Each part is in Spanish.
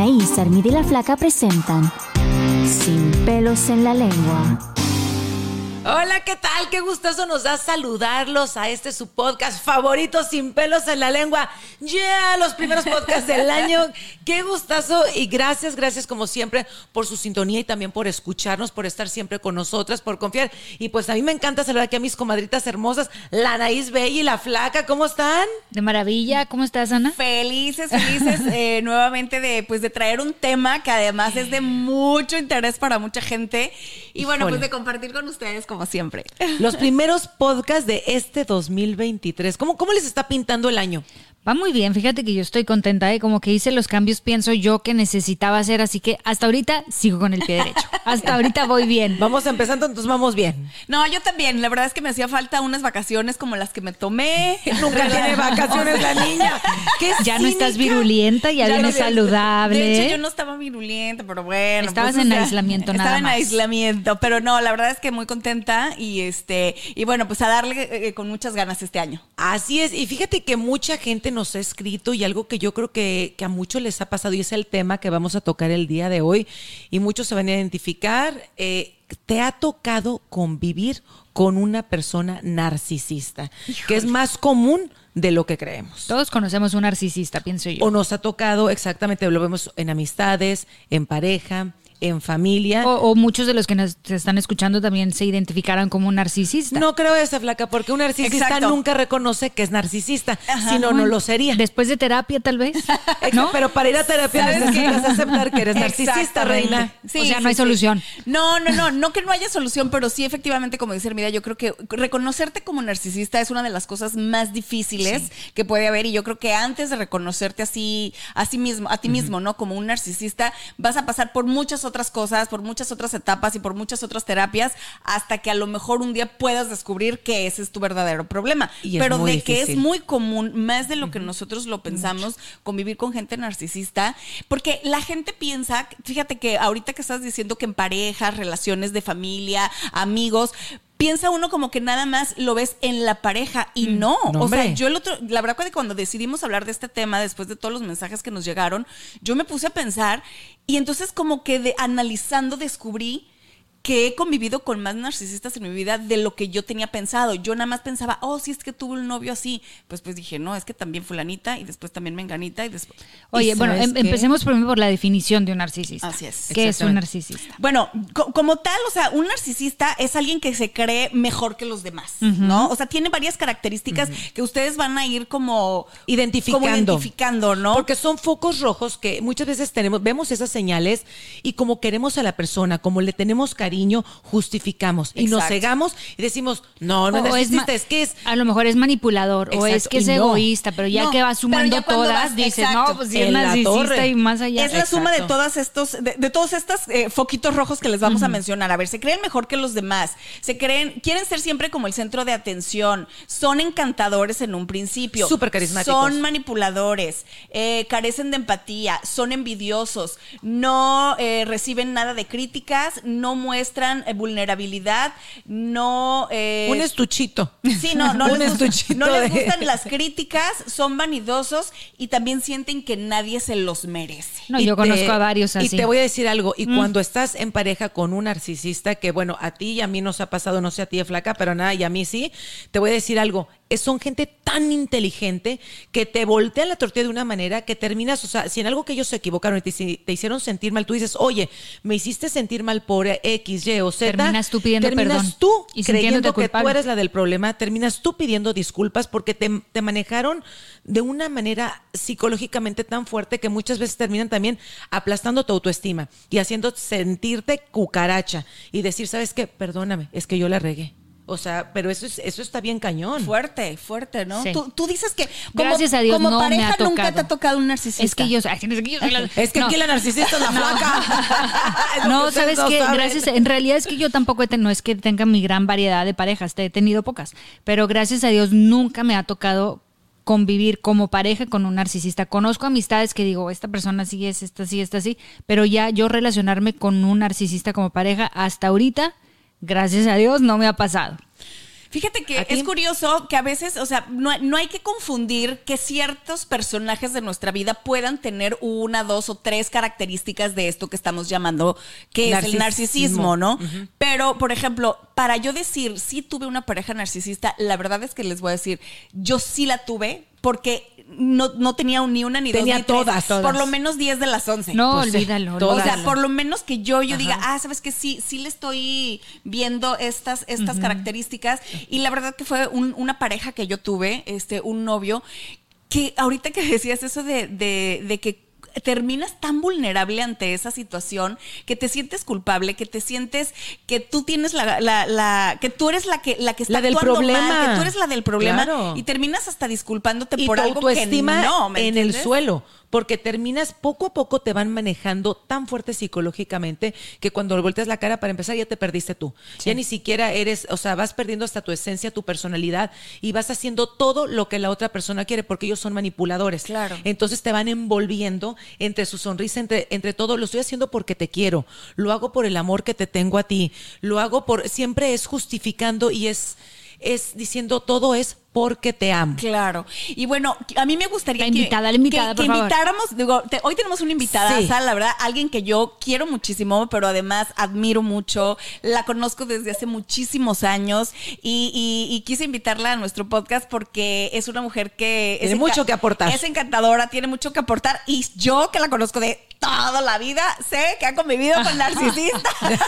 Anaís, Armida y la Flaca presentan Sin pelos en la lengua. Hola, ¿qué tal? Qué gustoso nos da saludarlos a este su podcast favorito sin pelos en la lengua. Ya, los primeros podcasts del año. Qué gustazo y gracias, gracias como siempre por su sintonía y también por escucharnos, por estar siempre con nosotras, por confiar. Y pues a mí me encanta saludar aquí a mis comadritas hermosas, la Anaís Bella y la Flaca. ¿Cómo están? De maravilla. ¿Cómo estás, Ana? Felices, felices eh, nuevamente de, pues, de traer un tema que además es de mucho interés para mucha gente. Y bueno, Híjole. pues de compartir con ustedes como siempre. Los primeros podcasts de este 2023. ¿Cómo, cómo les está pintando el año? Va muy bien, fíjate que yo estoy contenta, ¿eh? como que hice los cambios, pienso yo que necesitaba hacer, así que hasta ahorita sigo con el pie derecho. Hasta ahorita voy bien. Vamos empezando, entonces vamos bien. No, yo también. La verdad es que me hacía falta unas vacaciones como las que me tomé. Nunca tiene vacaciones la niña. Qué Ya no estás cínica. virulenta, ya, Ya vienes no- saludable. De hecho, yo no estaba virulenta, pero bueno. Estabas pues, en o sea, aislamiento estaba nada en más. aislamiento, pero no, la verdad es que muy contenta y este y bueno, pues a darle eh, con muchas ganas este año. Así es, y fíjate que mucha gente nos ha escrito y algo que yo creo que, que a muchos les ha pasado y es el tema que vamos a tocar el día de hoy y muchos se van a identificar. eh, ¿Te ha tocado convivir con una persona narcisista? Que es más común de lo que creemos. Todos conocemos un narcisista, pienso yo. O nos ha tocado, exactamente, lo vemos en amistades, en pareja, en familia. O, o muchos de los que nos están escuchando también se identificaran como un narcisista. No creo esa flaca, porque un narcisista Exacto. nunca reconoce que es narcisista, Ajá. si no, no lo sería. Después de terapia, tal vez. ¿No? Pero para ir a terapia ¿Sabes necesitas qué? aceptar que eres narcisista, reina. O sea, no hay solución. No, no, no, no que no haya solución, pero sí efectivamente, como dice Hermida, yo creo que reconocerte como narcisista es una de las cosas más difíciles que puede haber y yo creo que antes de reconocerte así, a sí mismo, a ti mismo, ¿no? Como un narcisista, vas a pasar por muchas otras cosas, por muchas otras etapas y por muchas otras terapias hasta que a lo mejor un día puedas descubrir que ese es tu verdadero problema. Y pero de que es muy común, más de lo que nosotros lo pensamos, convivir con gente narcisista, porque la gente piensa, fíjate que ahorita que estás diciendo que en parejas, relaciones de familia, amigos, piensa uno como que nada más lo ves en la pareja y no. No, o sea, yo el otro, la verdad que cuando decidimos hablar de este tema, después de todos los mensajes que nos llegaron, yo me puse a pensar y entonces como que de, analizando descubrí que he convivido con más narcisistas en mi vida de lo que yo tenía pensado. Yo nada más pensaba, oh, si es que tuve un novio así. Pues pues dije, no, es que también fulanita y después también menganita y después... Oye, ¿Y bueno, em- qué? empecemos primero por la definición de un narcisista. Así es. ¿Qué es un narcisista? Bueno, co- como tal, o sea, un narcisista es alguien que se cree mejor que los demás, ¿no? O sea, tiene varias características que ustedes van a ir como Identificando. como identificando, ¿no? Porque son focos rojos que muchas veces tenemos, vemos esas señales y como queremos a la persona, como le tenemos cariño, justificamos. Y nos cegamos y decimos, no, no es O narcisista, es que es A lo mejor es manipulador o es que es no. egoísta, pero ya No, que va sumando todas, vas- dices, exacto, no, pues sí es la narcisista y más allá. Es la suma de todas estos, de, de todos estos eh, foquitos rojos que les vamos a mencionar. A ver, se creen mejor que los demás, se creen, quieren ser siempre como el centro de atención, son encantadores en un principio, Súper carismáticos. son manipuladores, eh, carecen de empatía, son envidiosos, no eh, reciben nada de críticas, no muestran muestran eh, vulnerabilidad, no... eh, Un estuchito. Sí, no, no, Un les, gusta- estuchito no les de- gustan las críticas, son vanidosos y también sienten que nadie se los merece. No, Y yo te- conozco a varios así. Y te voy a decir algo, y cuando estás en pareja con un narcisista, que bueno, a ti y a mí nos ha pasado, no sé a ti de flaca, pero nada, y a mí sí, te voy a decir algo, son gente tan inteligente que te voltean la tortilla de una manera que terminas, o sea, si en algo que ellos se equivocaron y te, hicieron sentir mal, tú dices, oye, me hiciste sentir mal por X, Y o Z. Terminas tú pidiendo terminas perdón tú y creyendo que tú eres la del problema, terminas tú pidiendo disculpas porque te, te manejaron de una manera psicológicamente tan fuerte que muchas veces terminan también aplastando tu autoestima y haciendo sentirte cucaracha y decir, ¿sabes qué? Perdóname, es que yo la regué. O sea, pero eso, es, eso está bien cañón. Fuerte, fuerte, ¿no? Sí. Tú, tú dices que como, Gracias a Dios como no me pareja ha nunca tocado. te ha tocado un narcisista. Es que yo, es que yo soy la- Es que no. aquí la narcisista es la flaca. Que No, sabes que gracias, en realidad es que yo tampoco he ten- no es que tenga mi gran variedad de parejas, te he tenido pocas, pero gracias a Dios nunca me ha tocado convivir como pareja con un narcisista. Conozco amistades que digo, esta persona sí es, esta sí, esta sí, pero ya yo relacionarme con un narcisista como pareja hasta ahorita, gracias a Dios, no me ha pasado. Fíjate que es curioso que a veces, o sea, no, no hay que confundir que ciertos personajes de nuestra vida puedan tener una, dos o tres características de esto que estamos llamando que es el Narcisismo. narcisismo, ¿no? Pero, por ejemplo, para yo decir sí tuve una pareja narcisista, la verdad es que les voy a decir, yo sí la tuve porque no, no tenía ni una ni Tenía dos ni tres, todas, todas. por lo menos 10 de las 11. No, Pues sí, olvídalo. todas. O sea, por lo menos que yo, yo diga, ah, sabes que sí, sí le estoy viendo estas, estas características. Y la verdad que fue un- una pareja que yo tuve, este, un novio, que ahorita que decías eso de, de, de que terminas tan vulnerable ante esa situación que te sientes culpable, que te sientes que tú tienes la, la, la- que tú eres la que la que está La del actuando problema. mal, que tú eres la del problema Claro. y terminas hasta disculpándote y por tu algo que autoestima no, ¿me en el suelo. Porque terminas, poco a poco te van manejando tan fuerte psicológicamente que cuando volteas la cara para empezar ya te perdiste tú. Ya ni siquiera eres, o sea, vas perdiendo hasta tu esencia, tu personalidad y vas haciendo todo lo que la otra persona quiere porque ellos son manipuladores. Claro. Entonces te van envolviendo entre su sonrisa, entre, entre todo. Lo estoy haciendo porque te quiero. Lo hago por el amor que te tengo a ti. Lo hago por, siempre es justificando y es, es diciendo todo es porque te amo. Claro. Y bueno, a mí me gustaría La que- invitada, la invitada, que, por que favor. invitáramos, digo, te- hoy tenemos una invitada, Sí. La verdad, alguien que yo quiero muchísimo, pero además admiro mucho, la conozco desde hace muchísimos años y, y- y quise invitarla a nuestro podcast porque es una mujer que... Tiene es mucho que aportar. Es encantadora, tiene mucho que aportar y yo que la conozco de toda la vida, sé que ha convivido con narcisistas.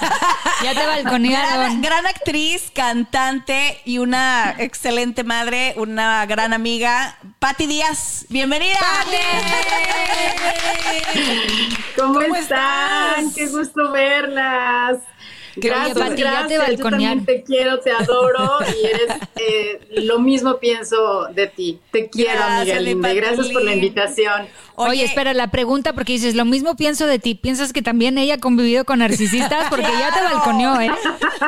Ya te balconearon. Gran, gran actriz, cantante y una excelente madre, una gran amiga, Patti Díaz. Bienvenida. ¿Cómo, ¿Cómo están? estás? Qué gusto verlas. Oye, Gracias, Pati, ya te gracias. Yo también te quiero, te adoro y eres eh, lo mismo pienso de ti. Te quiero, Gracias, amiga linda. Gracias por la invitación. Oye, espera, la pregunta, porque dices, lo mismo pienso de ti. ¿Piensas que también ella ha convivido con narcisistas? Porque ya te balconeó, ¿eh?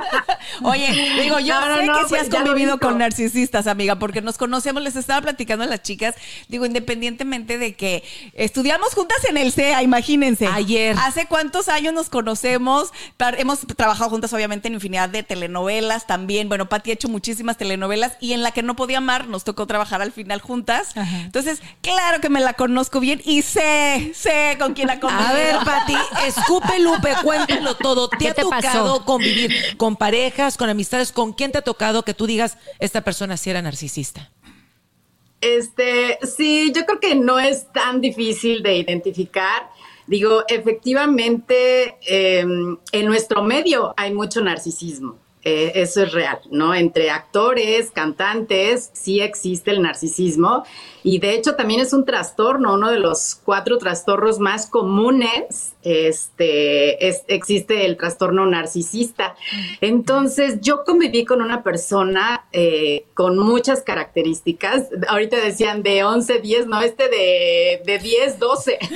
Oye, digo, yo No, no, sé no, que sí pues has lo convivido con narcisistas, amiga, porque nos conocemos, les estaba platicando a las chicas, digo, independientemente de que estudiamos juntas en el CEA, imagínense. Ayer. ¿Hace cuántos años nos conocemos? Hemos trabajado juntas, obviamente, en infinidad de telenovelas también. Bueno, Pati ha hecho muchísimas telenovelas y en la que no podía amar nos tocó trabajar al final juntas. Ajá. Entonces, claro que me la conozco bien y sé, sé con quién ha convivido. A ver, Pati, escupe Lupe, cuéntalo todo. ¿Te ¿Qué ha te tocado pasó? convivir con parejas, con amistades? ¿Con quién te ha tocado que tú digas, esta persona sí era narcisista? Este, sí, yo creo que no es tan difícil de identificar. Digo, efectivamente, eh, en nuestro medio hay mucho narcisismo. Eh, eso es real, ¿no? Entre actores, cantantes, sí existe el narcisismo. Y de hecho también es un trastorno, uno de los cuatro trastornos más comunes. Este, es- existe el trastorno narcisista. Entonces, yo conviví con una persona eh, con muchas características. Ahorita decían de 11, 10, no, este de, de 10, 12.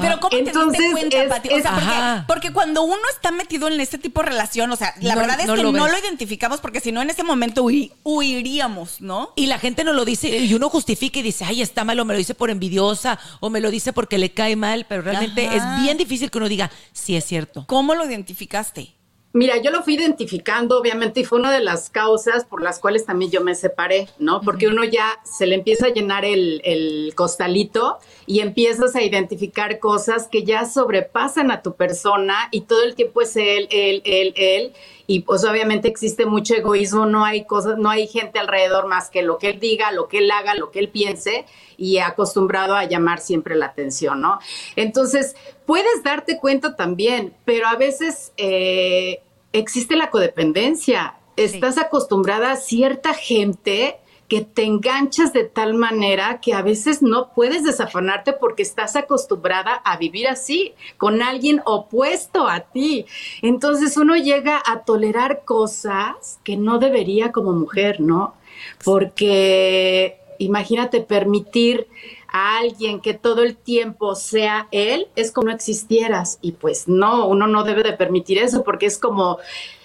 Pero ¿cómo te Entonces, diste cuenta, es- Pati? O sea, porque, cuando uno está metido en este tipo de relación, o sea, la No- verdad es no que lo no ves. lo identificamos porque si no en ese momento huiríamos, ¿no? Y la gente no lo dice y uno justifica y dice, ay, está mal o me lo dice por envidiosa o me lo dice porque le cae mal, pero realmente Ajá. es bien difícil que uno diga, sí es cierto. ¿Cómo lo identificaste? Mira, yo lo fui identificando, obviamente, y fue una de las causas por las cuales también yo me separé, ¿no? Porque uno ya se le empieza a llenar el, el costalito y empiezas a identificar cosas que ya sobrepasan a tu persona y todo el tiempo es él, él, él, él. Y pues obviamente existe mucho egoísmo, no hay cosas, no hay gente alrededor más que lo que él diga, lo que él haga, lo que él piense y acostumbrado a llamar siempre la atención, ¿no? Entonces, puedes darte cuenta también, pero a veces eh, existe la codependencia. Estás acostumbrada a cierta gente que te enganchas de tal manera que a veces no puedes desafanarte porque estás acostumbrada a vivir así, con alguien opuesto a ti. Entonces uno llega a tolerar cosas que no debería como mujer, ¿no? Porque imagínate permitir a alguien que todo el tiempo sea él, es como no existieras. Y pues no, uno no debe de permitir eso porque es como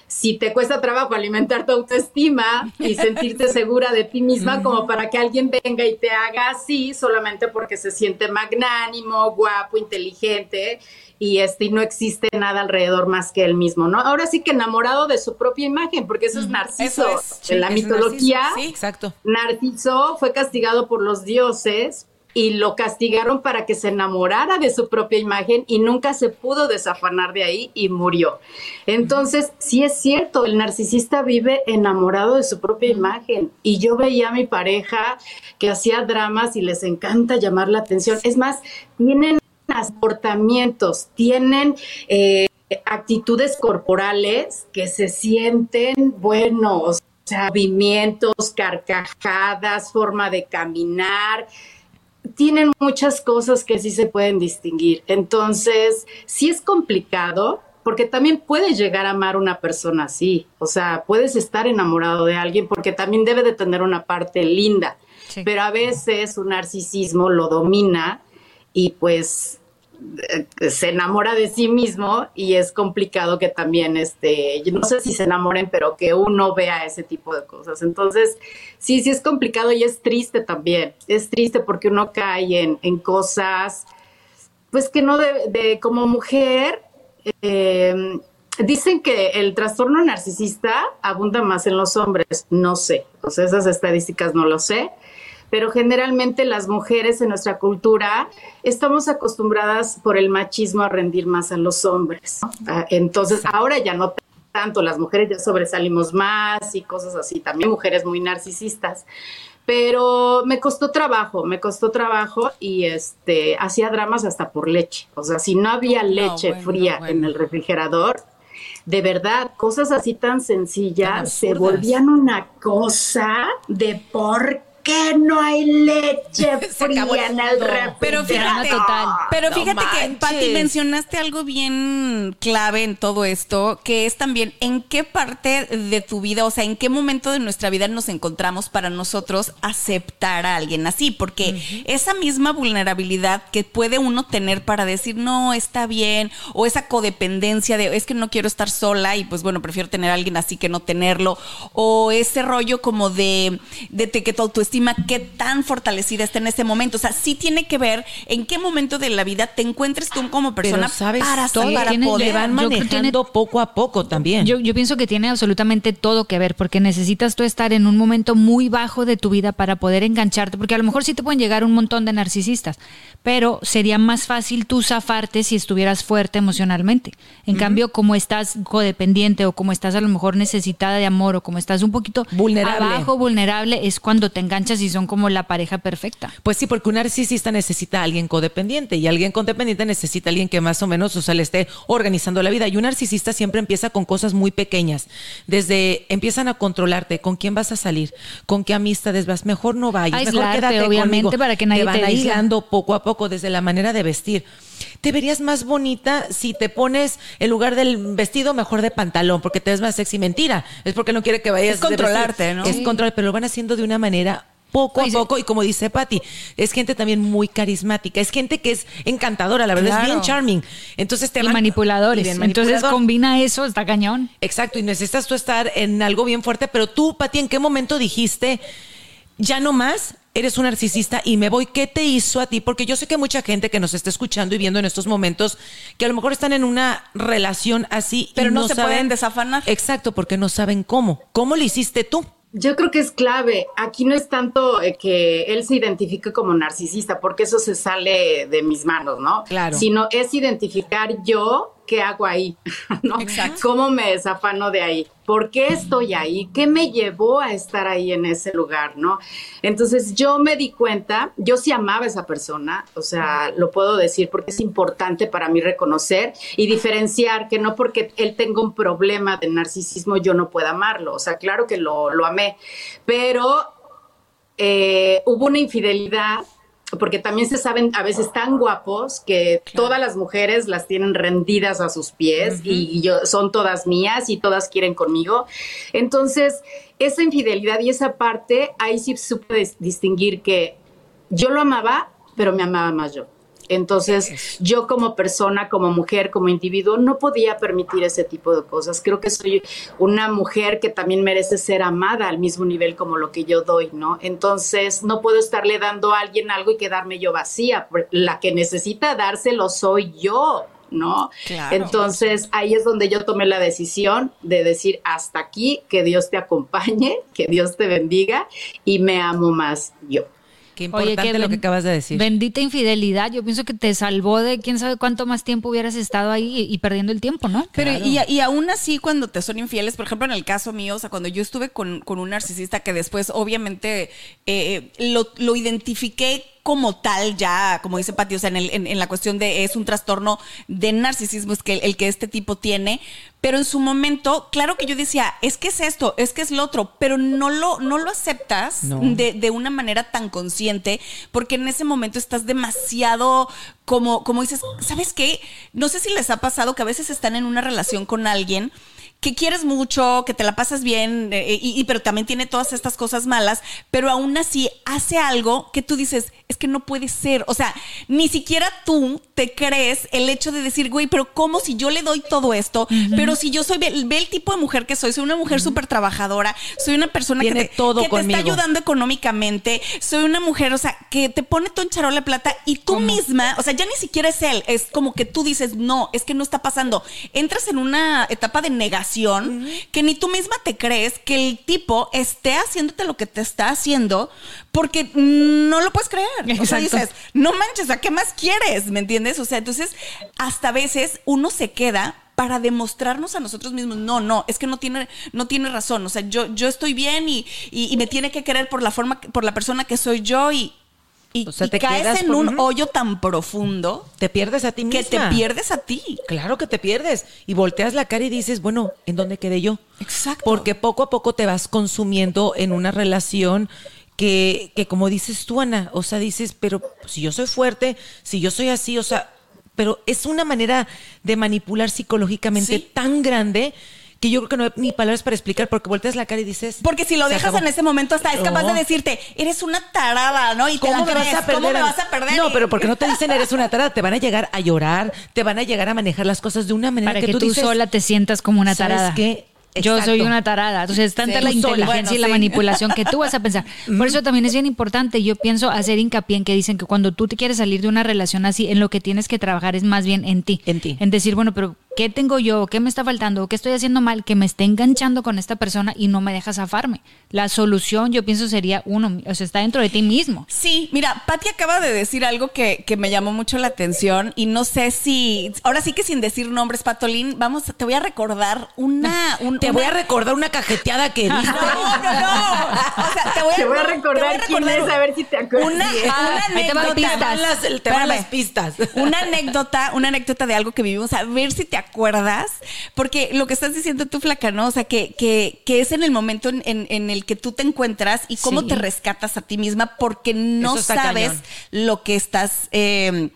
si te cuesta trabajo alimentar tu autoestima y sentirte segura de ti misma, como para que alguien venga y te haga así solamente porque se siente magnánimo, guapo, inteligente y este y no existe nada alrededor más que él mismo, ¿no? Ahora sí que enamorado de su propia imagen, porque eso es narciso. Eso es, en la mitología, narciso, sí. Exacto. Narciso fue castigado por los dioses y lo castigaron para que se enamorara de su propia imagen y nunca se pudo desafanar de ahí y murió. Entonces, sí es cierto, el narcisista vive enamorado de su propia imagen y yo veía a mi pareja que hacía dramas y les encanta llamar la atención. Es más, tienen comportamientos, tienen... eh, actitudes corporales que se sienten buenos, movimientos, carcajadas, forma de caminar, tienen muchas cosas que sí se pueden distinguir. Entonces, sí es complicado porque también puedes llegar a amar a una persona así. O sea, puedes estar enamorado de alguien porque también debe de tener una parte linda. Sí. Pero a veces un narcisismo lo domina y pues se enamora de sí mismo y es complicado que también, este, no sé si se enamoren, pero que uno vea ese tipo de cosas. Entonces, sí, sí es complicado y es triste también. Es triste porque uno cae en, en cosas, pues que no de, de- como mujer, eh, dicen que el trastorno narcisista abunda más en los hombres. No sé, o sea, esas estadísticas no lo sé pero generalmente las mujeres en nuestra cultura estamos acostumbradas por el machismo a rendir más a los hombres. ¿no? Ah, Entonces, ahora ya no tanto, las mujeres ya sobresalimos más y cosas así, también mujeres muy narcisistas. Pero me costó trabajo, me costó trabajo y este hacía dramas hasta por leche. O sea, si no había leche bueno, fría bueno. en el refrigerador, de verdad, cosas así tan Tan sencillas se volvían una cosa de por qué no hay leche fría en el refrigerador. Pero fíjate, total. pero No fíjate que. Pati, mencionaste algo bien clave en todo esto, que es también en qué parte de tu vida, o sea, en qué momento de nuestra vida nos encontramos para nosotros aceptar a alguien así, porque esa misma vulnerabilidad que puede uno tener para decir, no, está bien, o esa codependencia de, es que no quiero estar sola y pues bueno, prefiero tener a alguien así que no tenerlo, o ese rollo como de, de te- que tu autoestima, qué tan fortalecida está en ese momento, o sea, sí tiene que ver en qué momento de la vida te encuentres tú como persona Pero sabes, para, todo para tiene- poder le van manejando poco a poco también. Yo, yo pienso que tiene absolutamente todo que ver, porque necesitas tú estar en un momento muy bajo de tu vida para poder engancharte, porque a lo mejor sí te pueden llegar un montón de narcisistas, pero sería más fácil tú zafarte si estuvieras fuerte emocionalmente. En cambio, como estás codependiente o como estás a lo mejor necesitada de amor o como estás un poquito Vulnerable. abajo, vulnerable, es cuando te enganchas y son como la pareja perfecta. Pues sí, porque un narcisista necesita a alguien codependiente y alguien codependiente necesita a alguien que más o menos, o sea, le esté organizando la vida. Y un narcisista siempre empieza con cosas muy pequeñas. Desde empiezan a controlarte, con quién vas a salir, con qué amistades vas, mejor no vayas, mejor quédate obviamente, conmigo. para que nadie te van te aislando poco a poco desde la manera de vestir. Te verías más bonita si te pones en lugar del vestido mejor de pantalón, porque te ves más sexy. Mentira, es porque no quiere que vayas Es controlarte. ¿no? Es Sí. control, pero lo van haciendo de una manera poco Oye, a poco, y como dice Patti, es gente también muy carismática, es gente que es encantadora, la verdad, es bien charming. Entonces te y van- manipuladores. y bien Entonces manipulador. combina eso, está cañón. Exacto, y necesitas tú estar en algo bien fuerte, pero tú, Pati, ¿en qué momento dijiste, ya no más, eres un narcisista y me voy? ¿Qué te hizo a ti? Porque yo sé que mucha gente que nos está escuchando y viendo en estos momentos, que a lo mejor están en una relación así, y Pero no se pueden desafanar. Exacto, porque no saben cómo. ¿Cómo lo hiciste tú? Yo creo que es clave. Aquí no es tanto eh, que él se identifique como narcisista, porque eso se sale de mis manos, ¿no? Claro. Sino es identificar yo qué hago ahí, ¿no? Exacto. ¿Cómo me desafano de ahí? ¿Por qué estoy ahí? ¿Qué me llevó a estar ahí en ese lugar, no? Entonces yo me di cuenta, yo sí amaba a esa persona, o sea, lo puedo decir porque es importante para mí reconocer y diferenciar que no porque él tenga un problema de narcisismo yo no pueda amarlo, o sea, claro que lo, lo amé, pero eh, hubo una infidelidad, porque también se saben a veces tan guapos que todas las mujeres las tienen rendidas a sus pies y yo, son todas mías y todas quieren conmigo. Entonces, esa infidelidad y esa parte, ahí sí supe dis- distinguir que yo lo amaba, pero me amaba más yo. Entonces, yo como persona, como mujer, como individuo, no podía permitir ese tipo de cosas. Creo que soy una mujer que también merece ser amada al mismo nivel como lo que yo doy, ¿no? Entonces, no puedo estarle dando a alguien algo y quedarme yo vacía. La que necesita dárselo soy yo. ¿no? Claro. Entonces ahí es donde yo tomé la decisión de decir hasta aquí, que Dios te acompañe, que Dios te bendiga y me amo más yo. Qué importante lo que acabas de decir. Bendita infidelidad. Yo pienso que te salvó de quién sabe cuánto más tiempo hubieras estado ahí y, y perdiendo el tiempo, ¿no? Pero y, y aún así cuando te son infieles, por ejemplo en el caso mío, o sea, cuando yo estuve con, con un narcisista que después obviamente eh, lo, lo identifiqué como tal ya, como dice Pati, o sea, en, el- en- en la cuestión de es un trastorno de narcisismo es que el, el que este tipo tiene, pero en su momento, claro que yo decía, es que es esto, es que es lo otro, pero no lo, no lo aceptas No. de, de una manera tan consciente, porque en ese momento estás demasiado como, como dices, ¿sabes qué? No sé si les ha pasado que a veces están en una relación con alguien que quieres mucho, que te la pasas bien, eh, y, y- pero también tiene todas estas cosas malas, pero aún así hace algo que tú dices, es que no puede ser. O sea, ni siquiera tú te crees el hecho de decir, güey, pero ¿cómo si yo le doy todo esto? Pero si yo soy, ve, ve el tipo de mujer que soy, soy una mujer súper trabajadora, soy una persona Tiene que, te, todo que te conmigo. está ayudando económicamente, soy una mujer, o sea, que te pone todo en charola plata y tú misma, o sea, ya ni siquiera es él, es como que tú dices, no, es que no está pasando. Entras en una etapa de negación que ni tú misma te crees que el tipo esté haciéndote lo que te está haciendo porque no lo puedes creer. O sea, dices, no manches, ¿a qué más quieres? ¿Me entiendes? O sea, entonces, hasta a veces uno se queda para demostrarnos a nosotros mismos, no, no, es que no tiene, no tiene razón. O sea, yo, yo estoy bien y, y- y me tiene que querer por la forma, por la persona que soy yo y, y, O sea, y te caes en por- un hoyo tan profundo Te pierdes a ti misma. que te pierdes a ti. Claro que te pierdes. Y volteas la cara y dices, bueno, ¿en dónde quedé yo? Exacto. Porque poco a poco te vas consumiendo en una relación que, que como dices tú, Ana, o sea, dices, pero si yo soy fuerte, si yo soy así, o sea, pero es una manera de manipular psicológicamente Sí. tan grande que yo creo que no hay ni palabras para explicar porque volteas la cara y dices... Porque si lo "Se dejas acabó". en ese momento hasta es capaz No. de decirte, eres una tarada, ¿no? Y te ¿Cómo la me vas a perder? ¿Cómo me vas a perder? No, pero porque no te dicen eres una tarada, te van a llegar a llorar, te van a llegar a manejar las cosas de una manera Para que, tú, dices, sola te sientas como una ¿sabes tarada. Yo soy una tarada. Entonces, es tanta Sí. la inteligencia Bueno, y la sí. manipulación que tú vas a pensar. Por eso también es bien importante. Yo pienso hacer hincapié en que dicen que cuando tú te quieres salir de una relación así, en lo que tienes que trabajar es más bien en ti. En ti. En decir, bueno, pero ¿qué tengo yo? ¿Qué me está faltando? ¿Qué estoy haciendo mal? Que me esté enganchando con esta persona y no me deja zafarme. La solución, yo pienso, sería uno, o sea, está dentro de ti mismo. Sí, mira, Patti acaba de decir algo que, que me llamó mucho la atención y no sé si, ahora sí que sin decir nombres, Patolín, vamos, te voy a recordar una... un- Te una- voy a recordar una cajeteada que diste. No, no, no. O sea, te voy a, Te voy a recordar quién es, a ver si te acuerdas. Una, te van anécdota. pistas. Te van las, te van Espérame. las pistas. Una anécdota, una anécdota de algo que vivimos, a ver si te acuerdas, porque lo que estás diciendo tú, flaca, ¿no? O sea, que, que, que es en el momento en, en- en el que tú te encuentras y cómo Sí. te rescatas a ti misma porque no sabes cañón. lo que estás, eh,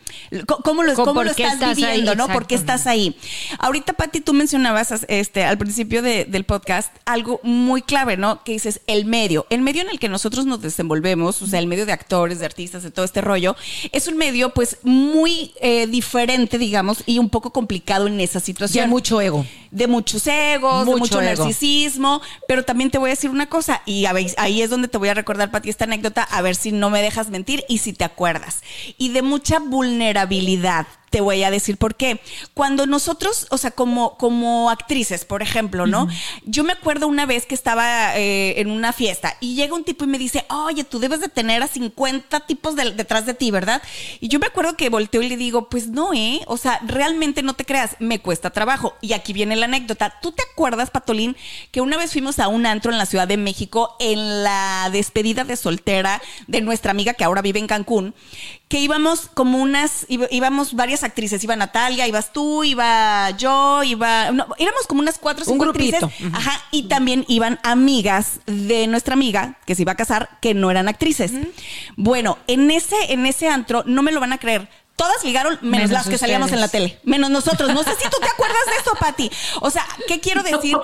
cómo lo, cómo lo estás estás ahí, viviendo, ¿no? exacto. ¿Por qué estás ahí? Ahorita, Pati, tú mencionabas este, al principio de, de- del podcast algo muy clave, ¿no? Que dices el medio. El medio en el que nosotros nos desenvolvemos, o sea, el medio de actores, de artistas, de todo este rollo, es un medio pues muy eh, diferente, digamos, y un poco complicado en esa situación. Ya mucho ego. De muchos egos, de Mucho mucho ego. narcisismo, pero también te voy a decir una cosa, y a ahí es donde te voy a recordar, Pati, esta anécdota, a ver si no me dejas mentir y si te acuerdas. Y de mucha vulnerabilidad. Te voy a decir por qué. Cuando nosotros, o sea, como, como actrices, por ejemplo, ¿no? Yo me acuerdo una vez que estaba eh, en una fiesta y llega un tipo y me dice, oye, tú debes de tener a 50 tipos de- detrás de ti, ¿verdad? Y yo me acuerdo que volteo y le digo, pues no, ¿eh? O sea, realmente no te creas, me cuesta trabajo. Y aquí viene la anécdota. ¿Tú te acuerdas, Patolín, que una vez fuimos a un antro en la Ciudad de México en la despedida de soltera de nuestra amiga que ahora vive en Cancún? Que íbamos como unas, íbamos varias actrices, iba Natalia, ibas tú, iba yo, iba, no, éramos como unas cuatro Un cinco actrices. grupito. Ujú. Ajá, y también iban amigas de nuestra amiga que se iba a casar que no eran actrices. Bueno, en ese, en ese antro, no me lo van a creer. Todas ligaron, menos, Menos las que salíamos en la tele. Menos nosotros. No sé si tú te acuerdas de eso, Pati. O sea, ¿qué quiero decir?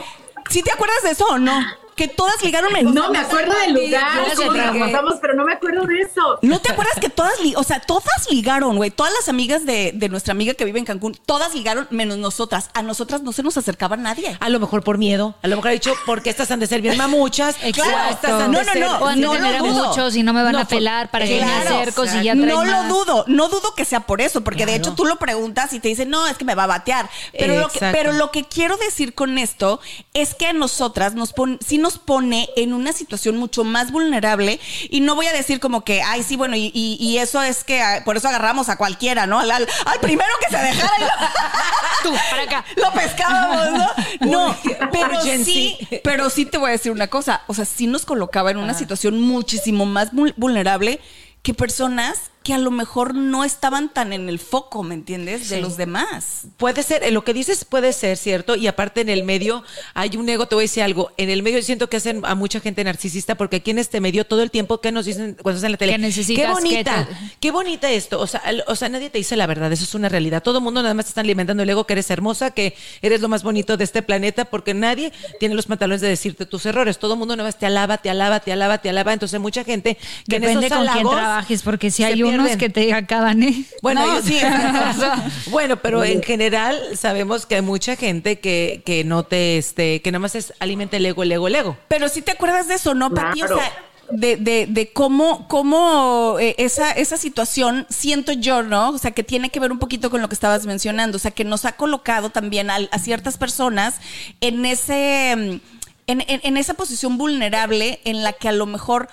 ¿Sí te acuerdas de eso o no? Que todas ligaron menos. No, me acuerdo del lugar, yo cómo nos pasamos, pero no me acuerdo de eso. ¿No te acuerdas que todas, li- o sea, todas ligaron, güey? Todas las amigas de, de nuestra amiga que vive en Cancún, todas ligaron menos nosotras. A nosotras no se nos acercaba nadie. A lo mejor por miedo. A lo mejor ha dicho, porque estas han de ser bien mamuchas. Exacto. o estas han No, de no, ser- no. O han de no tener lo muchos y no me van No, a pelar para que me Claro, acerco si o sea, ya traen No lo más. dudo, no dudo que sea por eso, porque de hecho tú lo preguntas y te dicen, no, es que me va a batear. Pero, lo que, pero lo que quiero decir con esto es que a nosotras nos pon- sí nos pone en una situación mucho más vulnerable y no voy a decir como que, ay, sí, bueno, y, y- y eso es que ah, por eso agarramos a cualquiera, ¿no? Al, al- al primero que se dejara y lo, Tú, para acá. lo pescábamos, ¿no? No, pero sí, pero sí te voy a decir una cosa, o sea, sí nos colocaba en una situación muchísimo más vul- vulnerable que personas que a lo mejor no estaban tan en el foco, ¿me entiendes? De Sí. los demás. Puede ser, lo que dices puede ser cierto, y aparte en el medio hay un ego, te voy a decir algo, en el medio siento que hacen a mucha gente narcisista, porque aquí en este medio todo el tiempo que nos dicen cuando estás en la tele, Que necesitas qué bonita, que te- qué bonita esto, o sea, o sea, nadie te dice la verdad, eso es una realidad, todo el mundo nada más te están alimentando el ego que eres hermosa, que eres lo más bonito de este planeta, porque nadie tiene los pantalones de decirte tus errores, todo el mundo nada más te alaba, te alaba, te alaba, te alaba, entonces mucha gente que en Depende esos con quién trabajes, porque si hay unos pierden. que te acaban, ¿eh? Bueno, No, yo- sí. bueno, pero en general sabemos que hay mucha gente que, que no te, este, que nada más es alimenta el ego, el ego, el ego. Pero sí te acuerdas de eso, ¿no, Pati? O sea, de, de, de cómo, cómo eh, esa, esa situación siento yo, ¿no? O sea, que tiene que ver un poquito con lo que estabas mencionando. O sea, que nos ha colocado también a, a ciertas personas en ese. mm, En, en- en esa posición vulnerable en la que a lo mejor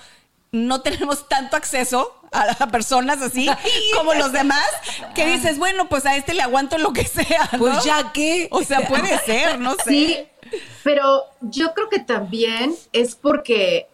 no tenemos tanto acceso a, personas así como los demás, que dices, bueno, pues a este le aguanto lo que sea. ¿no? Pues ya que. O sea, puede ser, no sé. Sí, pero yo creo que también es porque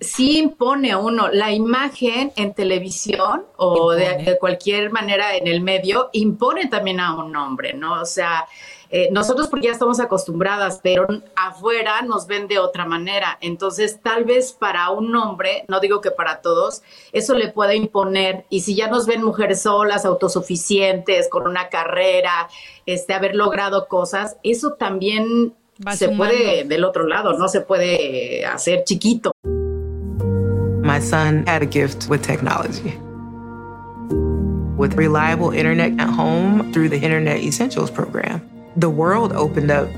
sí impone a uno la imagen en televisión o de, de cualquier manera en el medio, impone también a un hombre, ¿no? O sea, eh, nosotros porque ya estamos acostumbradas, pero afuera nos ven de otra manera. Entonces, tal vez para un hombre, no digo que para todos, eso le pueda imponer. Y si ya nos ven mujeres solas, autosuficientes, con una carrera, este, haber logrado cosas, eso también Va se sumando. puede del otro lado, no se puede hacer chiquito. My son had a gift with technology. With reliable internet at home through the Internet Essentials program, the world opened up.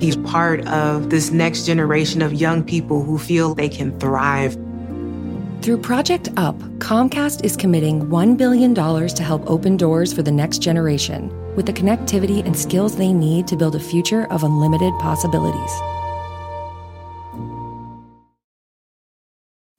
He's part of this next generation of young people who feel they can thrive. Through Project UP, Comcast is committing $1 billion to help open doors for the next generation with the connectivity and skills they need to build a future of unlimited possibilities.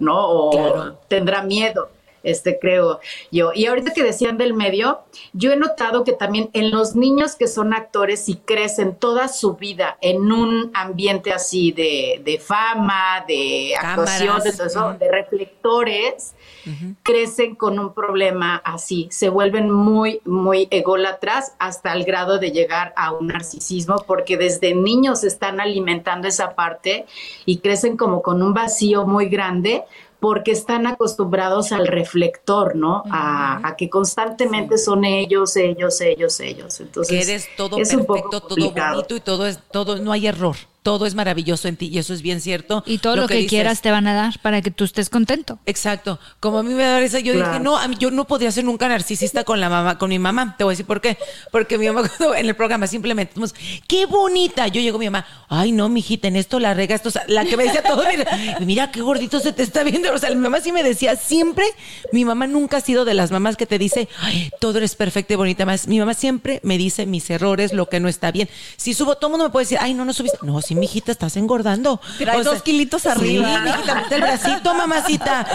¿No? O Claro. tendrá miedo. Este creo yo. Y ahorita que decían del medio, yo he notado que también en los niños que son actores y crecen toda su vida en un ambiente así de, de fama, de actuación, de, todo eso, de reflectores, crecen con un problema así, se vuelven muy, muy ególatras hasta el grado de llegar a un narcisismo, porque desde niños están alimentando esa parte y crecen como con un vacío muy grande porque están acostumbrados al reflector, ¿no? a, que constantemente son ellos, ellos, ellos, ellos. Entonces, que eres todo perfecto, todo bonito y todo es todo, no hay error todo es maravilloso en ti y eso es bien cierto. Y todo lo, que, quieras te van a dar para que tú estés contento. Exacto. Como a mí me da esa, yo dije, no, a mí, yo no podría ser nunca narcisista con la mamá, con mi mamá. Te voy a decir por qué. Porque mi mamá en el programa simplemente, qué bonita. Yo llego a mi mamá, ay no, mijita, en esto la rega, esto, la que me decía todo, mira, qué gordito se te está viendo. O sea, mi mamá sí me decía siempre, mi mamá nunca ha sido de las mamás que te dice, ay, todo eres perfecta y bonita más. Mi mamá siempre me dice mis errores, lo que no está bien. Si subo, todo el mundo me puede decir, ay, no, no subiste. No, sí, mijita, estás engordando. Trae dos kilitos arriba. Sí, mijita, el bracito, mamacita.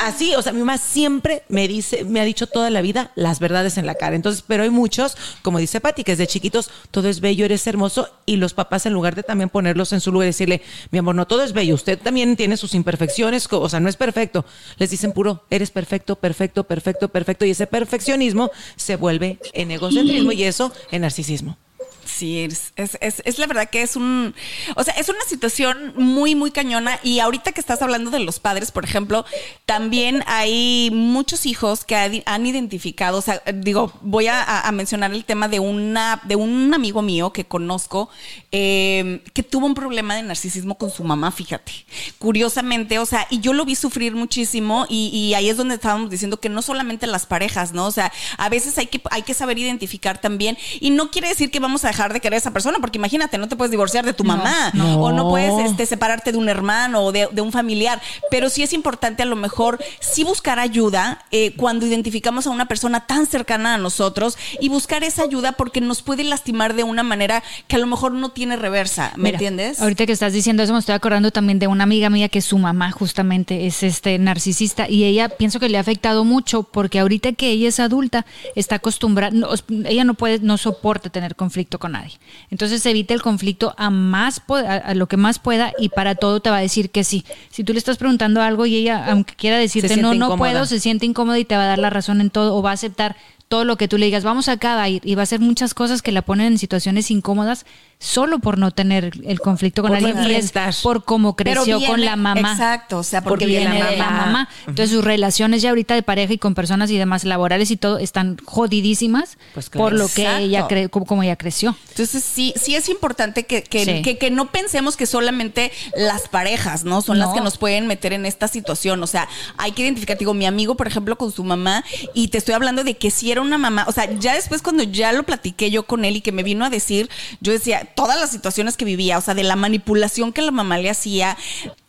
Así, o sea, mi mamá siempre me dice, me ha dicho toda la vida las verdades en la cara. Entonces, pero hay muchos, como dice Pati, que desde chiquitos todo es bello, eres hermoso, y los papás en lugar de también ponerlos en su lugar y decirle, mi amor, no todo es bello, usted también tiene sus imperfecciones, o sea, no es perfecto. Les dicen puro, eres perfecto, perfecto, perfecto, perfecto, y ese perfeccionismo se vuelve en egocentrismo y eso en narcisismo. Sí, es, es, es, la verdad que es un, o sea, es una situación muy, muy cañona. Y ahorita que estás hablando de los padres, por ejemplo, también hay muchos hijos que han identificado, o sea, digo, voy a, mencionar el tema de una, de un amigo mío que conozco, em, que tuvo un problema de narcisismo con su mamá, fíjate. Curiosamente, o sea, y yo lo vi sufrir muchísimo, y, y ahí es donde estábamos diciendo que no solamente las parejas, ¿no? O sea, a veces hay que, hay que saber identificar también, y no quiere decir que vamos a dejar de querer a esa persona, porque imagínate, no te puedes divorciar de tu mamá o no puedes este, separarte de un hermano o de, un familiar, pero sí es importante a lo mejor sí buscar ayuda eh, cuando identificamos a una persona tan cercana a nosotros y buscar esa ayuda porque nos puede lastimar de una manera que a lo mejor no tiene reversa, ¿me entiendes? Ahorita que estás diciendo eso me estoy acordando también de una amiga mía que su mamá justamente es este narcisista y ella pienso que le ha afectado mucho porque ahorita que ella es adulta está acostumbrada, ella no puede, no soporta tener conflicto con nadie. Entonces evita el conflicto a más a, lo que más pueda y para todo te va a decir que sí. Si tú le estás preguntando algo y ella, aunque quiera decirte no, no puedo, se siente incómoda y te va a dar la razón en todo o va a aceptar todo lo que tú le digas, vamos acá a ir y va a hacer muchas cosas que la ponen en situaciones incómodas solo por no tener el conflicto con alguien y es por cómo creció con la mamá. Exacto, o sea, porque, viene, de la mamá. Entonces sus relaciones ya ahorita de pareja y con personas y demás laborales y todo están jodidísimas pues por lo que ella cre como, ella creció. Entonces sí, sí es importante que, que, que, no pensemos que solamente las parejas, ¿no? Son las que nos pueden meter en esta situación. O sea, hay que identificar, digo, mi amigo, por ejemplo, con su mamá, y te estoy hablando de que si era una mamá, o sea, ya después cuando ya lo platiqué yo con él y que me vino a decir, yo decía, todas las situaciones que vivía, o sea, de la manipulación que la mamá le hacía,